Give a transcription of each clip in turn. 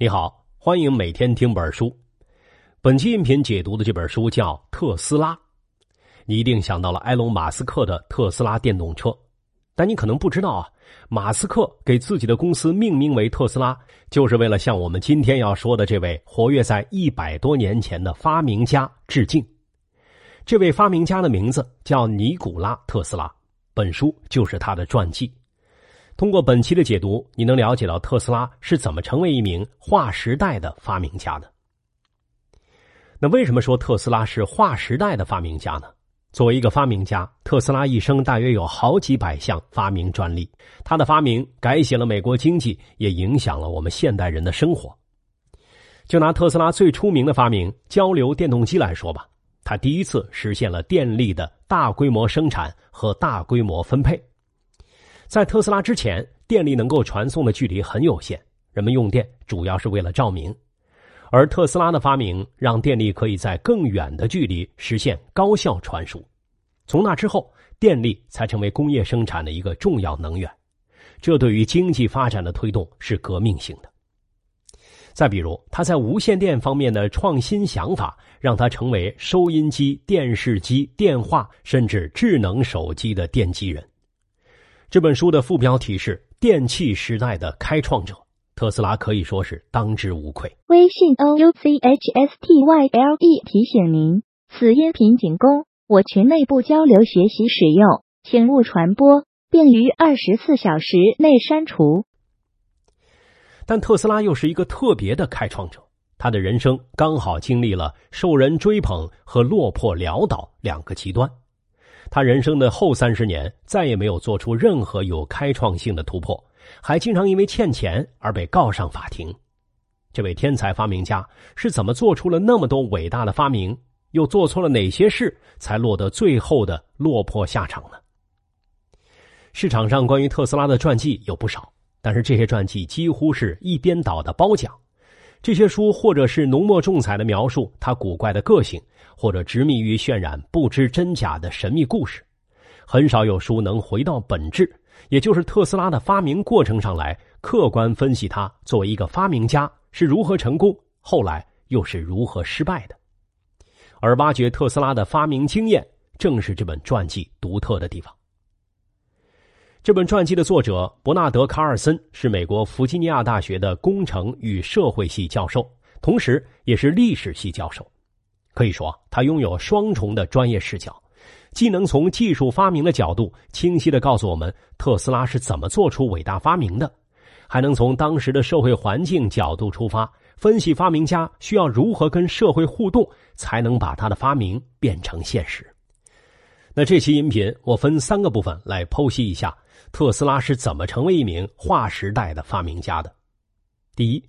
你好，欢迎每天听本书。本期音频解读的这本书叫《特斯拉》，你一定想到了埃隆·马斯克的特斯拉电动车，但你可能不知道啊，马斯克给自己的公司命名为特斯拉，就是为了向我们今天要说的这位活跃在一百多年前的发明家致敬。这位发明家的名字叫尼古拉·特斯拉，本书就是他的传记。通过本期的解读，你能了解到特斯拉是怎么成为一名划时代的发明家的。那为什么说特斯拉是划时代的发明家呢？作为一个发明家，特斯拉一生大约有好几百项发明专利。他的发明改写了美国经济，也影响了我们现代人的生活。就拿特斯拉最出名的发明——交流电动机来说吧，他第一次实现了电力的大规模生产和大规模分配。在特斯拉之前，电力能够传送的距离很有限，人们用电主要是为了照明。而特斯拉的发明让电力可以在更远的距离实现高效传输。从那之后，电力才成为工业生产的一个重要能源，这对于经济发展的推动是革命性的。再比如，他在无线电方面的创新想法，让他成为收音机、电视机、电话甚至智能手机的奠基人。这本书的副标题是“电气时代的开创者”，特斯拉可以说是当之无愧。微信 o u c h s t y l e 提醒您：此音频仅供我群内部交流学习使用，请勿传播，并于二十四小时内删除。但特斯拉又是一个特别的开创者，他的人生刚好经历了受人追捧和落魄潦倒两个极端。他人生的后三十年再也没有做出任何有开创性的突破，还经常因为欠钱而被告上法庭。这位天才发明家是怎么做出了那么多伟大的发明，又做错了哪些事，才落得最后的落魄下场呢？市场上关于特斯拉的传记有不少，但是这些传记几乎是一边倒的褒奖。这些书或者是浓墨重彩的描述他古怪的个性，或者执迷于渲染不知真假的神秘故事，很少有书能回到本质，也就是特斯拉的发明过程上来，客观分析他作为一个发明家是如何成功，后来又是如何失败的。而挖掘特斯拉的发明经验，正是这本传记独特的地方。这本传记的作者伯纳德·卡尔森是美国弗吉尼亚大学的工程与社会系教授，同时也是历史系教授。可以说，他拥有双重的专业视角，既能从技术发明的角度清晰的告诉我们特斯拉是怎么做出伟大发明的，还能从当时的社会环境角度出发，分析发明家需要如何跟社会互动，才能把他的发明变成现实。那这期音频我分三个部分来剖析一下。特斯拉是怎么成为一名划时代的发明家的？第一，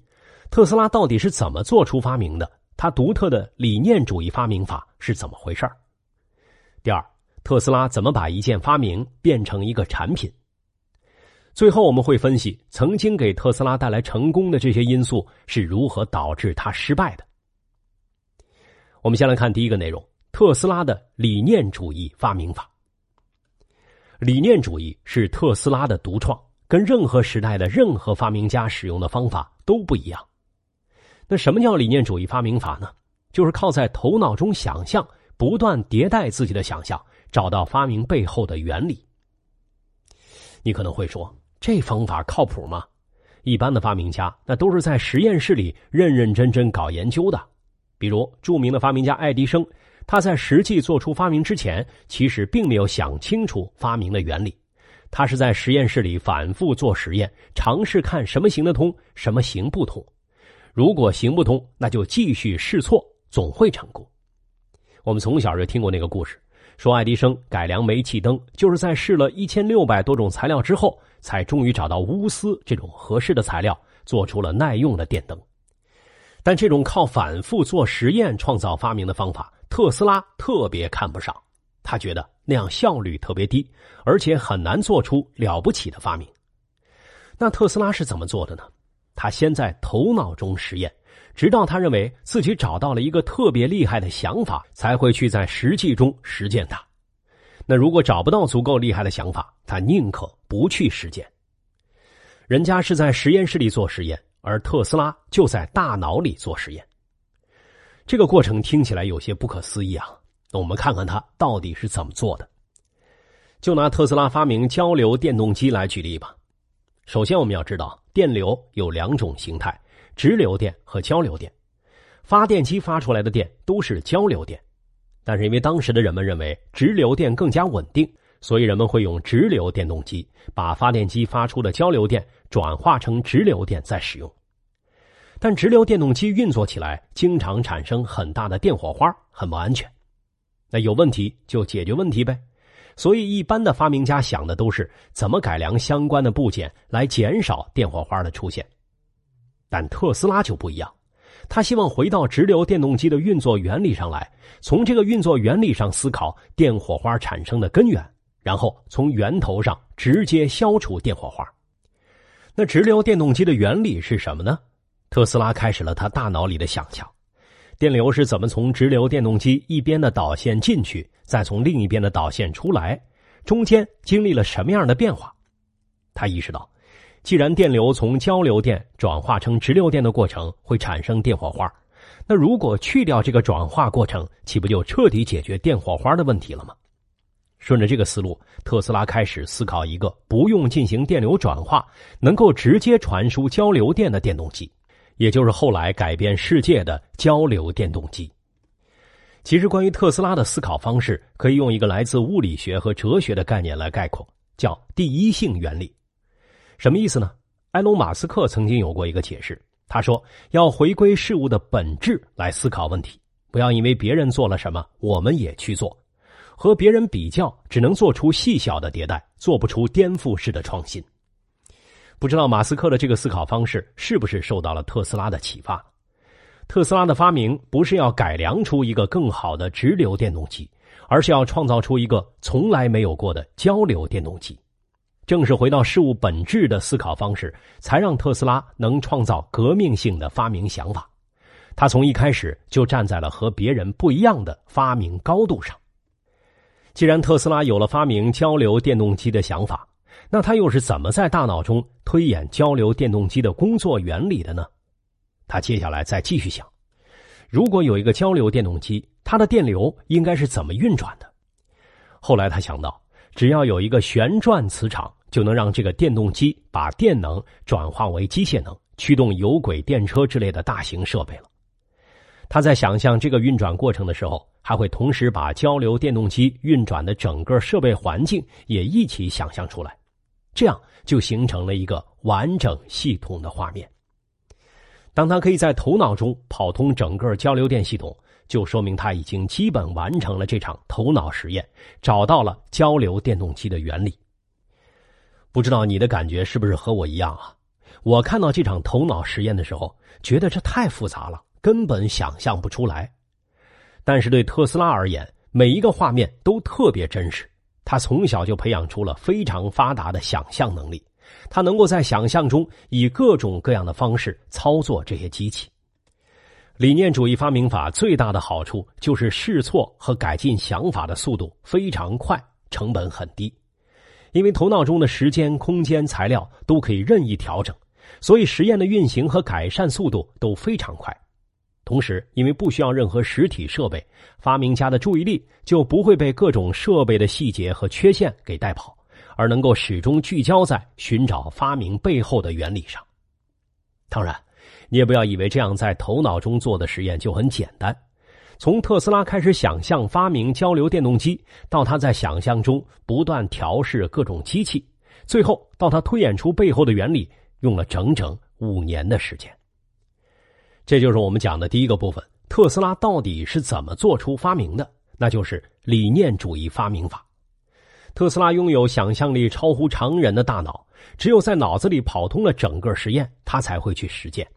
特斯拉到底是怎么做出发明的？他独特的理念主义发明法是怎么回事第二，特斯拉怎么把一件发明变成一个产品？最后，我们会分析曾经给特斯拉带来成功的这些因素是如何导致他失败的。我们先来看第一个内容：特斯拉的理念主义发明法。理念主义是特斯拉的独创，跟任何时代的任何发明家使用的方法都不一样。那什么叫理念主义发明法呢？就是靠在头脑中想象，不断迭代自己的想象，找到发明背后的原理。你可能会说，这方法靠谱吗？一般的发明家那都是在实验室里认认真真搞研究的，比如著名的发明家爱迪生。他在实际做出发明之前，其实并没有想清楚发明的原理。他是在实验室里反复做实验，尝试看什么行得通，什么行不通。如果行不通，那就继续试错，总会成功。我们从小就听过那个故事，说爱迪生改良煤气灯，就是在试了一千六百多种材料之后，才终于找到钨丝这种合适的材料，做出了耐用的电灯。但这种靠反复做实验创造发明的方法。特斯拉特别看不上，他觉得那样效率特别低，而且很难做出了不起的发明。那特斯拉是怎么做的呢？他先在头脑中实验，直到他认为自己找到了一个特别厉害的想法，才会去在实际中实践它。那如果找不到足够厉害的想法，他宁可不去实践。人家是在实验室里做实验，而特斯拉就在大脑里做实验。这个过程听起来有些不可思议啊！那我们看看它到底是怎么做的。就拿特斯拉发明交流电动机来举例吧。首先，我们要知道电流有两种形态：直流电和交流电。发电机发出来的电都是交流电，但是因为当时的人们认为直流电更加稳定，所以人们会用直流电动机把发电机发出的交流电转化成直流电再使用。但直流电动机运作起来经常产生很大的电火花，很不安全。那有问题就解决问题呗。所以，一般的发明家想的都是怎么改良相关的部件来减少电火花的出现。但特斯拉就不一样，他希望回到直流电动机的运作原理上来，从这个运作原理上思考电火花产生的根源，然后从源头上直接消除电火花。那直流电动机的原理是什么呢？特斯拉开始了他大脑里的想象。电流是怎么从直流电动机一边的导线进去，再从另一边的导线出来？中间经历了什么样的变化？他意识到，既然电流从交流电转化成直流电的过程会产生电火花，那如果去掉这个转化过程，岂不就彻底解决电火花的问题了吗？顺着这个思路，特斯拉开始思考一个不用进行电流转化，能够直接传输交流电的电动机。也就是后来改变世界的交流电动机。其实，关于特斯拉的思考方式，可以用一个来自物理学和哲学的概念来概括，叫第一性原理。什么意思呢？埃隆·马斯克曾经有过一个解释，他说：“要回归事物的本质来思考问题，不要因为别人做了什么，我们也去做。和别人比较，只能做出细小的迭代，做不出颠覆式的创新。”不知道马斯克的这个思考方式是不是受到了特斯拉的启发？特斯拉的发明不是要改良出一个更好的直流电动机，而是要创造出一个从来没有过的交流电动机。正是回到事物本质的思考方式，才让特斯拉能创造革命性的发明想法。他从一开始就站在了和别人不一样的发明高度上。既然特斯拉有了发明交流电动机的想法，那他又是怎么在大脑中推演交流电动机的工作原理的呢？他接下来再继续想：如果有一个交流电动机，它的电流应该是怎么运转的？后来他想到，只要有一个旋转磁场，就能让这个电动机把电能转化为机械能，驱动有轨电车之类的大型设备了。他在想象这个运转过程的时候，还会同时把交流电动机运转的整个设备环境也一起想象出来。这样就形成了一个完整系统的画面。当他可以在头脑中跑通整个交流电系统，就说明他已经基本完成了这场头脑实验，找到了交流电动机的原理。不知道你的感觉是不是和我一样啊？我看到这场头脑实验的时候，觉得这太复杂了，根本想象不出来。但是对特斯拉而言，每一个画面都特别真实。他从小就培养出了非常发达的想象能力，他能够在想象中以各种各样的方式操作这些机器。理念主义发明法最大的好处就是试错和改进想法的速度非常快，成本很低。因为头脑中的时间、空间、材料都可以任意调整，所以实验的运行和改善速度都非常快。同时，因为不需要任何实体设备，发明家的注意力就不会被各种设备的细节和缺陷给带跑，而能够始终聚焦在寻找发明背后的原理上。当然，你也不要以为这样在头脑中做的实验就很简单。从特斯拉开始想象发明交流电动机，到他在想象中不断调试各种机器，最后到他推演出背后的原理，用了整整五年的时间。这就是我们讲的第一个部分：特斯拉到底是怎么做出发明的？那就是理念主义发明法。特斯拉拥有想象力超乎常人的大脑，只有在脑子里跑通了整个实验，他才会去实践。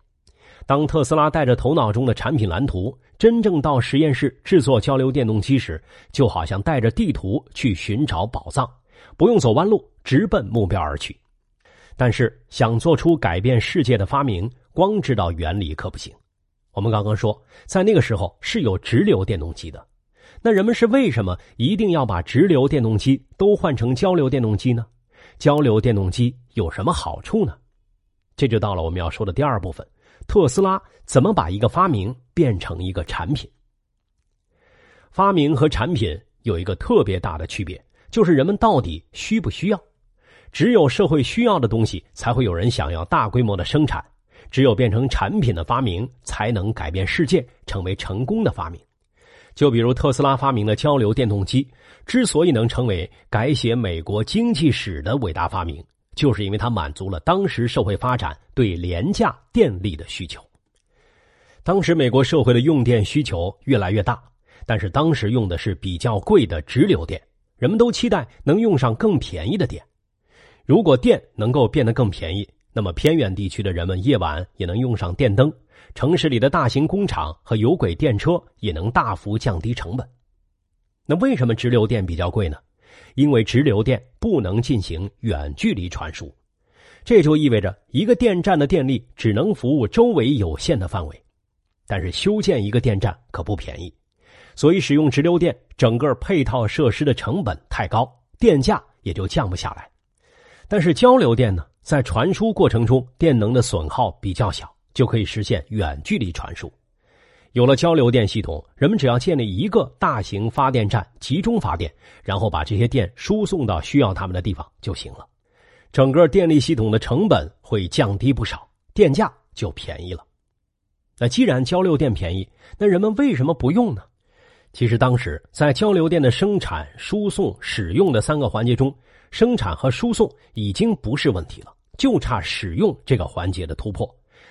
当特斯拉带着头脑中的产品蓝图，真正到实验室制作交流电动机时，就好像带着地图去寻找宝藏，不用走弯路，直奔目标而去。但是，想做出改变世界的发明，光知道原理可不行。我们刚刚说，在那个时候是有直流电动机的，那人们是为什么一定要把直流电动机都换成交流电动机呢？交流电动机有什么好处呢？这就到了我们要说的第二部分：特斯拉怎么把一个发明变成一个产品？发明和产品有一个特别大的区别，就是人们到底需不需要？只有社会需要的东西，才会有人想要大规模的生产；只有变成产品的发明，才能改变世界，成为成功的发明。就比如特斯拉发明的交流电动机，之所以能成为改写美国经济史的伟大发明，就是因为它满足了当时社会发展对廉价电力的需求。当时美国社会的用电需求越来越大，但是当时用的是比较贵的直流电，人们都期待能用上更便宜的电。如果电能够变得更便宜，那么偏远地区的人们夜晚也能用上电灯。城市里的大型工厂和有轨电车也能大幅降低成本。那为什么直流电比较贵呢？因为直流电不能进行远距离传输，这就意味着一个电站的电力只能服务周围有限的范围。但是修建一个电站可不便宜，所以使用直流电，整个配套设施的成本太高，电价也就降不下来。但是交流电呢，在传输过程中电能的损耗比较小。就可以实现远距离传输。有了交流电系统，人们只要建立一个大型发电站，集中发电，然后把这些电输送到需要他们的地方就行了。整个电力系统的成本会降低不少，电价就便宜了。那既然交流电便宜，那人们为什么不用呢？其实当时在交流电的生产、输送、使用的三个环节中，生产和输送已经不是问题了，就差使用这个环节的突破。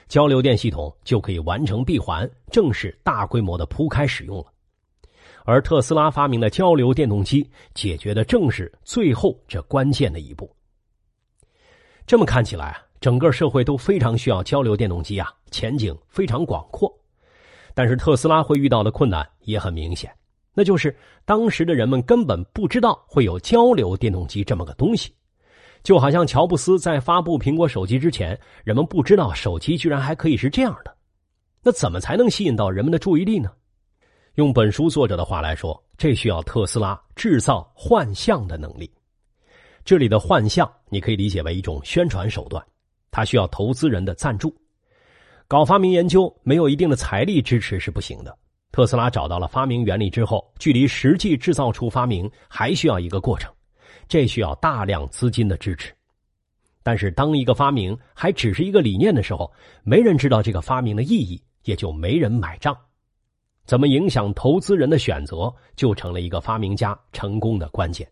交流电系统就可以完成闭环，正式大规模的铺开使用了。而特斯拉发明的交流电动机，解决的正是最后这关键的一步。这么看起来啊，整个社会都非常需要交流电动机啊，前景非常广阔。但是特斯拉会遇到的困难也很明显，那就是当时的人们根本不知道会有交流电动机这么个东西。就好像乔布斯在发布苹果手机之前，人们不知道手机居然还可以是这样的。那怎么才能吸引到人们的注意力呢？用本书作者的话来说，这需要特斯拉制造幻象的能力。这里的幻象，你可以理解为一种宣传手段，它需要投资人的赞助。搞发明研究没有一定的财力支持是不行的。特斯拉找到了发明原理之后，距离实际制造出发明还需要一个过程。这需要大量资金的支持，但是当一个发明还只是一个理念的时候，没人知道这个发明的意义，也就没人买账。怎么影响投资人的选择，就成了一个发明家成功的关键。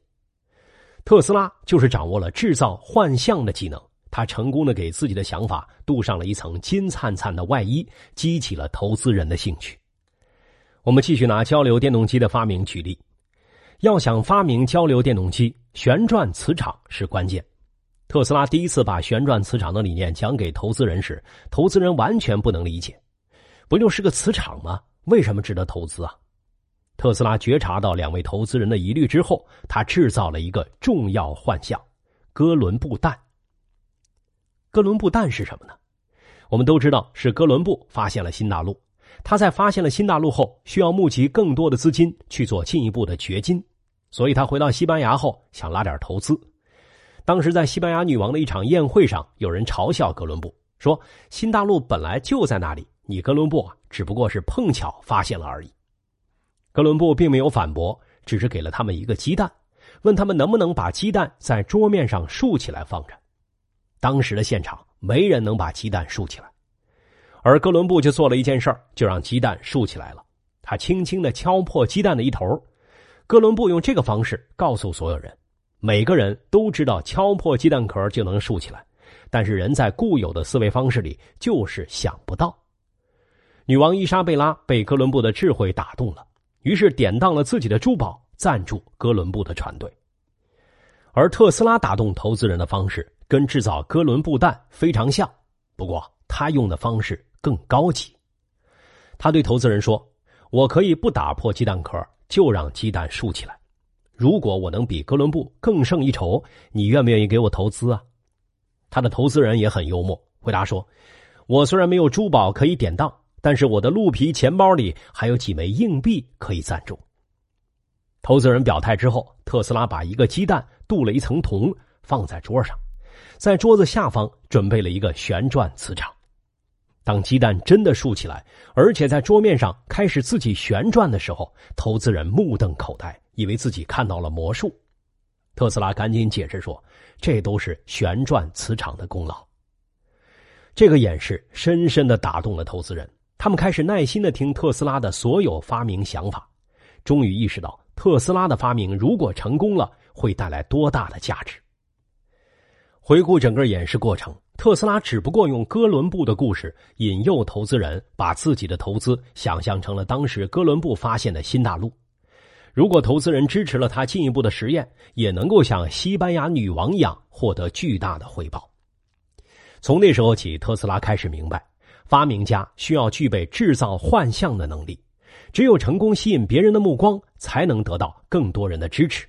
特斯拉就是掌握了制造幻象的技能，他成功的给自己的想法镀上了一层金灿灿的外衣，激起了投资人的兴趣。我们继续拿交流电动机的发明举例。要想发明交流电动机，旋转磁场是关键。特斯拉第一次把旋转磁场的理念讲给投资人时，投资人完全不能理解，不就是个磁场吗？为什么值得投资啊？特斯拉觉察到两位投资人的疑虑之后，他制造了一个重要幻象——哥伦布弹。哥伦布蛋是什么呢？我们都知道是哥伦布发现了新大陆，他在发现了新大陆后，需要募集更多的资金去做进一步的掘金。所以他回到西班牙后，想拉点投资。当时在西班牙女王的一场宴会上，有人嘲笑哥伦布说：“新大陆本来就在那里，你哥伦布啊，只不过是碰巧发现了而已。”哥伦布并没有反驳，只是给了他们一个鸡蛋，问他们能不能把鸡蛋在桌面上竖起来放着。当时的现场没人能把鸡蛋竖起来，而哥伦布就做了一件事儿，就让鸡蛋竖起来了。他轻轻的敲破鸡蛋的一头。哥伦布用这个方式告诉所有人：每个人都知道敲破鸡蛋壳就能竖起来，但是人在固有的思维方式里就是想不到。女王伊莎贝拉被哥伦布的智慧打动了，于是典当了自己的珠宝赞助哥伦布的船队。而特斯拉打动投资人的方式跟制造哥伦布弹非常像，不过他用的方式更高级。他对投资人说：“我可以不打破鸡蛋壳。”就让鸡蛋竖起来。如果我能比哥伦布更胜一筹，你愿不愿意给我投资啊？他的投资人也很幽默，回答说：“我虽然没有珠宝可以典当，但是我的鹿皮钱包里还有几枚硬币可以赞助。”投资人表态之后，特斯拉把一个鸡蛋镀了一层铜放在桌上，在桌子下方准备了一个旋转磁场。当鸡蛋真的竖起来，而且在桌面上开始自己旋转的时候，投资人目瞪口呆，以为自己看到了魔术。特斯拉赶紧解释说：“这都是旋转磁场的功劳。”这个演示深深的打动了投资人，他们开始耐心的听特斯拉的所有发明想法，终于意识到特斯拉的发明如果成功了，会带来多大的价值。回顾整个演示过程。特斯拉只不过用哥伦布的故事引诱投资人，把自己的投资想象成了当时哥伦布发现的新大陆。如果投资人支持了他进一步的实验，也能够像西班牙女王一样获得巨大的回报。从那时候起，特斯拉开始明白，发明家需要具备制造幻象的能力，只有成功吸引别人的目光，才能得到更多人的支持。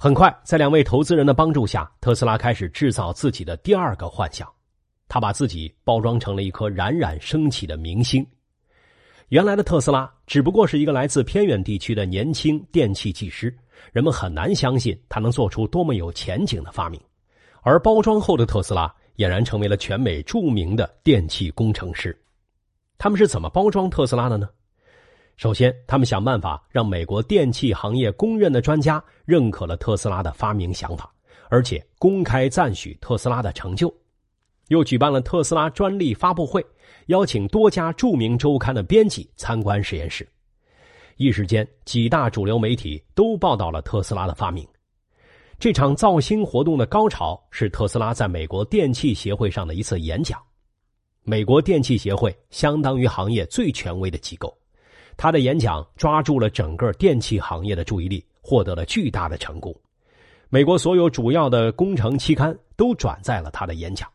很快，在两位投资人的帮助下，特斯拉开始制造自己的第二个幻想。他把自己包装成了一颗冉冉升起的明星。原来的特斯拉只不过是一个来自偏远地区的年轻电器技师，人们很难相信他能做出多么有前景的发明。而包装后的特斯拉俨然成为了全美著名的电气工程师。他们是怎么包装特斯拉的呢？首先，他们想办法让美国电器行业公认的专家认可了特斯拉的发明想法，而且公开赞许特斯拉的成就。又举办了特斯拉专利发布会，邀请多家著名周刊的编辑参观实验室。一时间，几大主流媒体都报道了特斯拉的发明。这场造星活动的高潮是特斯拉在美国电器协会上的一次演讲。美国电器协会相当于行业最权威的机构。他的演讲抓住了整个电器行业的注意力，获得了巨大的成功。美国所有主要的工程期刊都转载了他的演讲。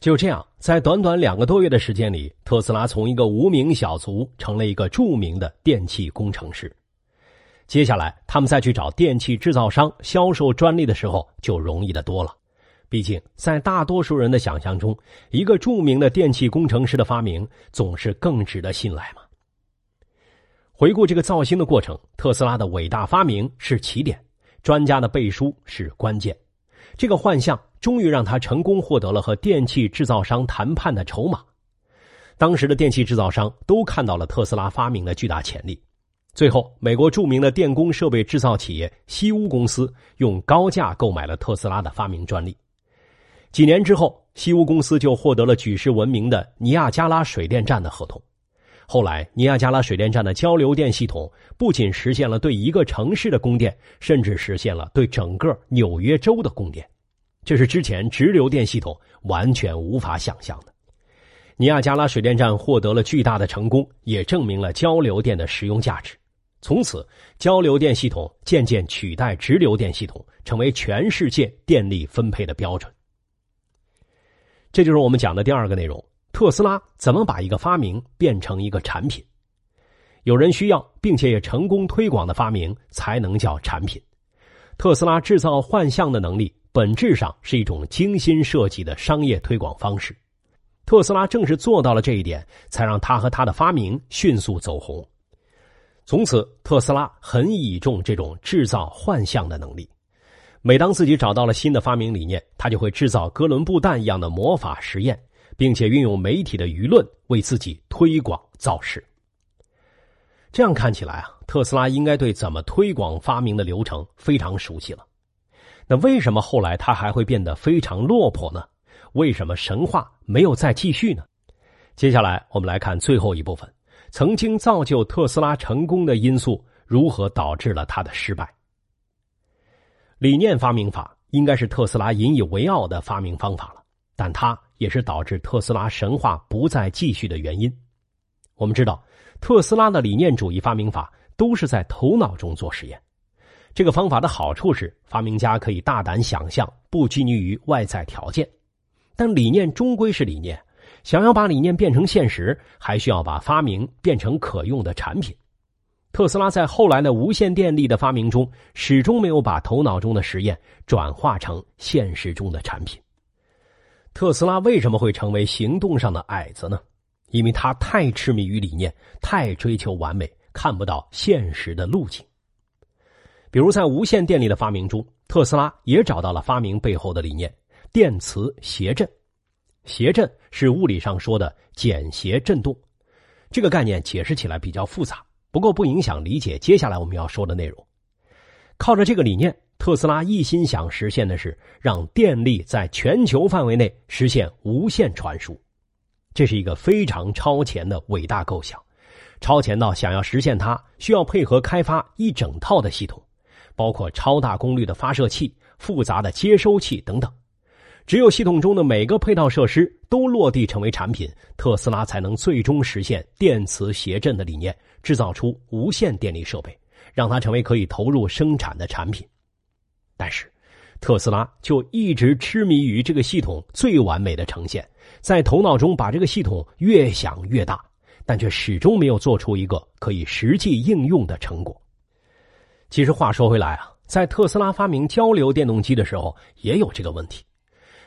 就这样，在短短两个多月的时间里，特斯拉从一个无名小卒成了一个著名的电气工程师。接下来，他们再去找电器制造商销售专利的时候，就容易的多了。毕竟，在大多数人的想象中，一个著名的电气工程师的发明总是更值得信赖嘛。回顾这个造星的过程，特斯拉的伟大发明是起点，专家的背书是关键。这个幻象终于让他成功获得了和电器制造商谈判的筹码。当时的电器制造商都看到了特斯拉发明的巨大潜力。最后，美国著名的电工设备制造企业西屋公司用高价购买了特斯拉的发明专利。几年之后，西屋公司就获得了举世闻名的尼亚加拉水电站的合同。后来，尼亚加拉水电站的交流电系统不仅实现了对一个城市的供电，甚至实现了对整个纽约州的供电，这是之前直流电系统完全无法想象的。尼亚加拉水电站获得了巨大的成功，也证明了交流电的实用价值。从此，交流电系统渐渐取代直流电系统，成为全世界电力分配的标准。这就是我们讲的第二个内容。特斯拉怎么把一个发明变成一个产品？有人需要并且也成功推广的发明才能叫产品。特斯拉制造幻象的能力本质上是一种精心设计的商业推广方式。特斯拉正是做到了这一点，才让他和他的发明迅速走红。从此，特斯拉很倚重这种制造幻象的能力。每当自己找到了新的发明理念，他就会制造哥伦布蛋一样的魔法实验。并且运用媒体的舆论为自己推广造势。这样看起来啊，特斯拉应该对怎么推广发明的流程非常熟悉了。那为什么后来他还会变得非常落魄呢？为什么神话没有再继续呢？接下来我们来看最后一部分：曾经造就特斯拉成功的因素如何导致了他的失败。理念发明法应该是特斯拉引以为傲的发明方法了，但他。也是导致特斯拉神话不再继续的原因。我们知道，特斯拉的理念主义发明法都是在头脑中做实验。这个方法的好处是，发明家可以大胆想象，不拘泥于外在条件。但理念终归是理念，想要把理念变成现实，还需要把发明变成可用的产品。特斯拉在后来的无线电力的发明中，始终没有把头脑中的实验转化成现实中的产品。特斯拉为什么会成为行动上的矮子呢？因为他太痴迷于理念，太追求完美，看不到现实的路径。比如在无线电力的发明中，特斯拉也找到了发明背后的理念——电磁谐振。谐振是物理上说的简谐振动，这个概念解释起来比较复杂，不过不影响理解接下来我们要说的内容。靠着这个理念，特斯拉一心想实现的是让电力在全球范围内实现无线传输，这是一个非常超前的伟大构想，超前到想要实现它需要配合开发一整套的系统，包括超大功率的发射器、复杂的接收器等等。只有系统中的每个配套设施都落地成为产品，特斯拉才能最终实现电磁谐振的理念，制造出无线电力设备。让它成为可以投入生产的产品，但是特斯拉就一直痴迷于这个系统最完美的呈现，在头脑中把这个系统越想越大，但却始终没有做出一个可以实际应用的成果。其实话说回来啊，在特斯拉发明交流电动机的时候也有这个问题，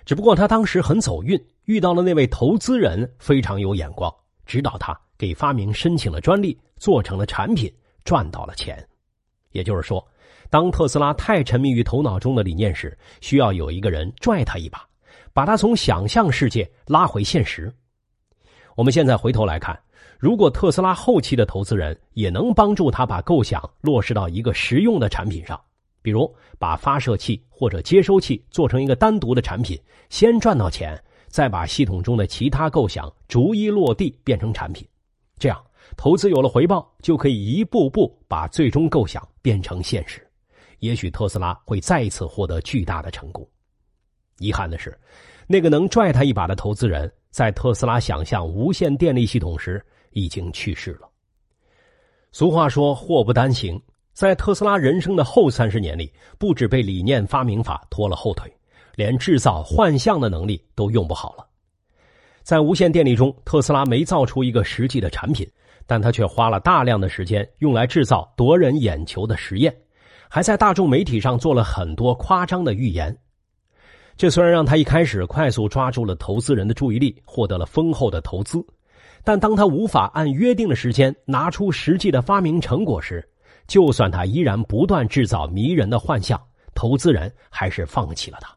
只不过他当时很走运，遇到了那位投资人非常有眼光，指导他给发明申请了专利，做成了产品，赚到了钱。也就是说，当特斯拉太沉迷于头脑中的理念时，需要有一个人拽他一把，把他从想象世界拉回现实。我们现在回头来看，如果特斯拉后期的投资人也能帮助他把构想落实到一个实用的产品上，比如把发射器或者接收器做成一个单独的产品，先赚到钱，再把系统中的其他构想逐一落地变成产品，这样。投资有了回报，就可以一步步把最终构想变成现实。也许特斯拉会再次获得巨大的成功。遗憾的是，那个能拽他一把的投资人，在特斯拉想象无线电力系统时已经去世了。俗话说“祸不单行”，在特斯拉人生的后三十年里，不止被理念发明法拖了后腿，连制造幻象的能力都用不好了。在无线电力中，特斯拉没造出一个实际的产品。但他却花了大量的时间用来制造夺人眼球的实验，还在大众媒体上做了很多夸张的预言。这虽然让他一开始快速抓住了投资人的注意力，获得了丰厚的投资，但当他无法按约定的时间拿出实际的发明成果时，就算他依然不断制造迷人的幻象，投资人还是放弃了他。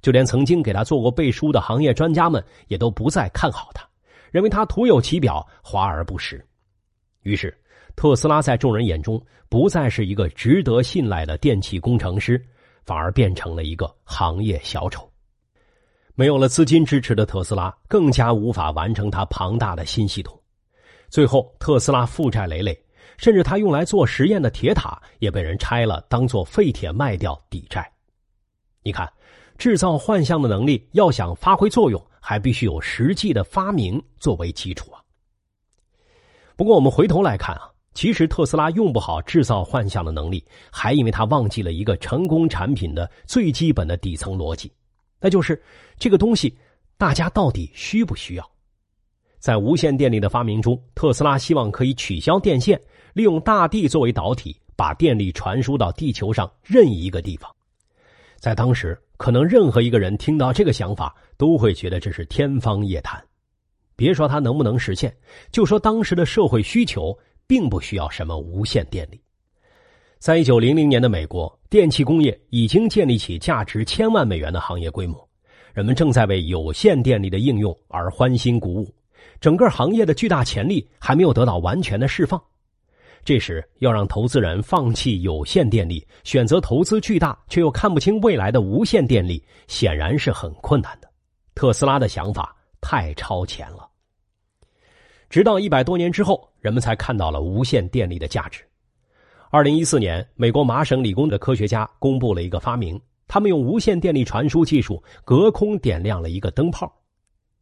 就连曾经给他做过背书的行业专家们，也都不再看好他，认为他徒有其表，华而不实。于是，特斯拉在众人眼中不再是一个值得信赖的电气工程师，反而变成了一个行业小丑。没有了资金支持的特斯拉，更加无法完成它庞大的新系统。最后，特斯拉负债累累，甚至他用来做实验的铁塔也被人拆了，当做废铁卖掉抵债。你看，制造幻象的能力要想发挥作用，还必须有实际的发明作为基础啊。不过，我们回头来看啊，其实特斯拉用不好制造幻象的能力，还因为他忘记了一个成功产品的最基本的底层逻辑，那就是这个东西大家到底需不需要？在无线电力的发明中，特斯拉希望可以取消电线，利用大地作为导体，把电力传输到地球上任意一个地方。在当时，可能任何一个人听到这个想法，都会觉得这是天方夜谭。别说它能不能实现，就说当时的社会需求并不需要什么无线电力。在一九零零年的美国，电气工业已经建立起价值千万美元的行业规模，人们正在为有线电力的应用而欢欣鼓舞，整个行业的巨大潜力还没有得到完全的释放。这时，要让投资人放弃有线电力，选择投资巨大却又看不清未来的无线电力，显然是很困难的。特斯拉的想法太超前了。直到一百多年之后，人们才看到了无线电力的价值。二零一四年，美国麻省理工的科学家公布了一个发明，他们用无线电力传输技术隔空点亮了一个灯泡。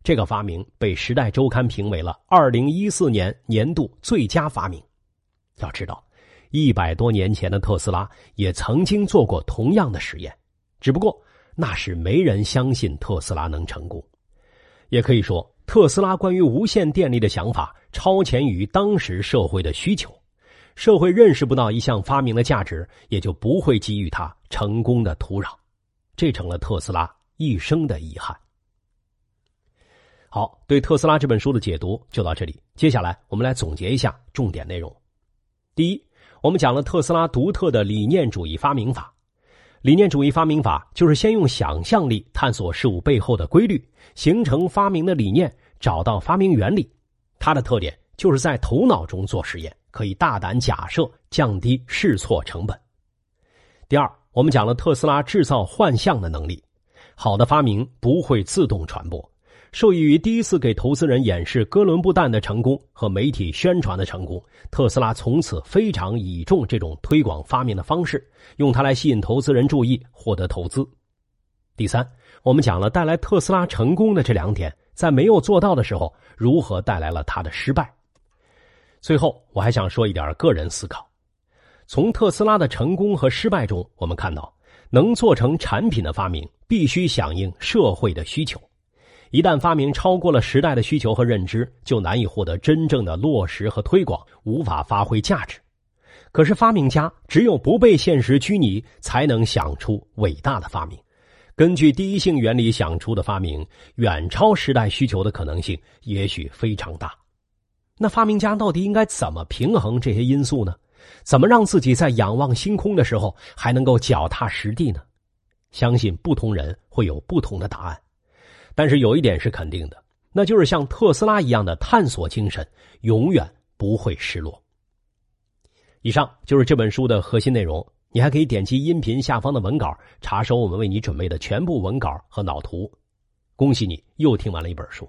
这个发明被《时代周刊》评为了二零一四年年度最佳发明。要知道，一百多年前的特斯拉也曾经做过同样的实验，只不过那时没人相信特斯拉能成功。也可以说。特斯拉关于无线电力的想法超前于当时社会的需求，社会认识不到一项发明的价值，也就不会给予它成功的土壤，这成了特斯拉一生的遗憾。好，对特斯拉这本书的解读就到这里，接下来我们来总结一下重点内容。第一，我们讲了特斯拉独特的理念主义发明法，理念主义发明法就是先用想象力探索事物背后的规律，形成发明的理念，找到发明原理。它的特点就是在头脑中做实验，可以大胆假设，降低试错成本。第二，我们讲了特斯拉制造幻象的能力。好的发明不会自动传播。受益于第一次给投资人演示哥伦布弹的成功和媒体宣传的成功，特斯拉从此非常倚重这种推广发明的方式，用它来吸引投资人注意，获得投资。第三，我们讲了带来特斯拉成功的这两点，在没有做到的时候，如何带来了他的失败。最后，我还想说一点个人思考：从特斯拉的成功和失败中，我们看到，能做成产品的发明必须响应社会的需求。一旦发明超过了时代的需求和认知，就难以获得真正的落实和推广，无法发挥价值。可是，发明家只有不被现实拘泥，才能想出伟大的发明。根据第一性原理想出的发明，远超时代需求的可能性也许非常大。那发明家到底应该怎么平衡这些因素呢？怎么让自己在仰望星空的时候还能够脚踏实地呢？相信不同人会有不同的答案。但是有一点是肯定的，那就是像特斯拉一样的探索精神永远不会失落。以上就是这本书的核心内容，你还可以点击音频下方的文稿查收我们为你准备的全部文稿和脑图。恭喜你又听完了一本书。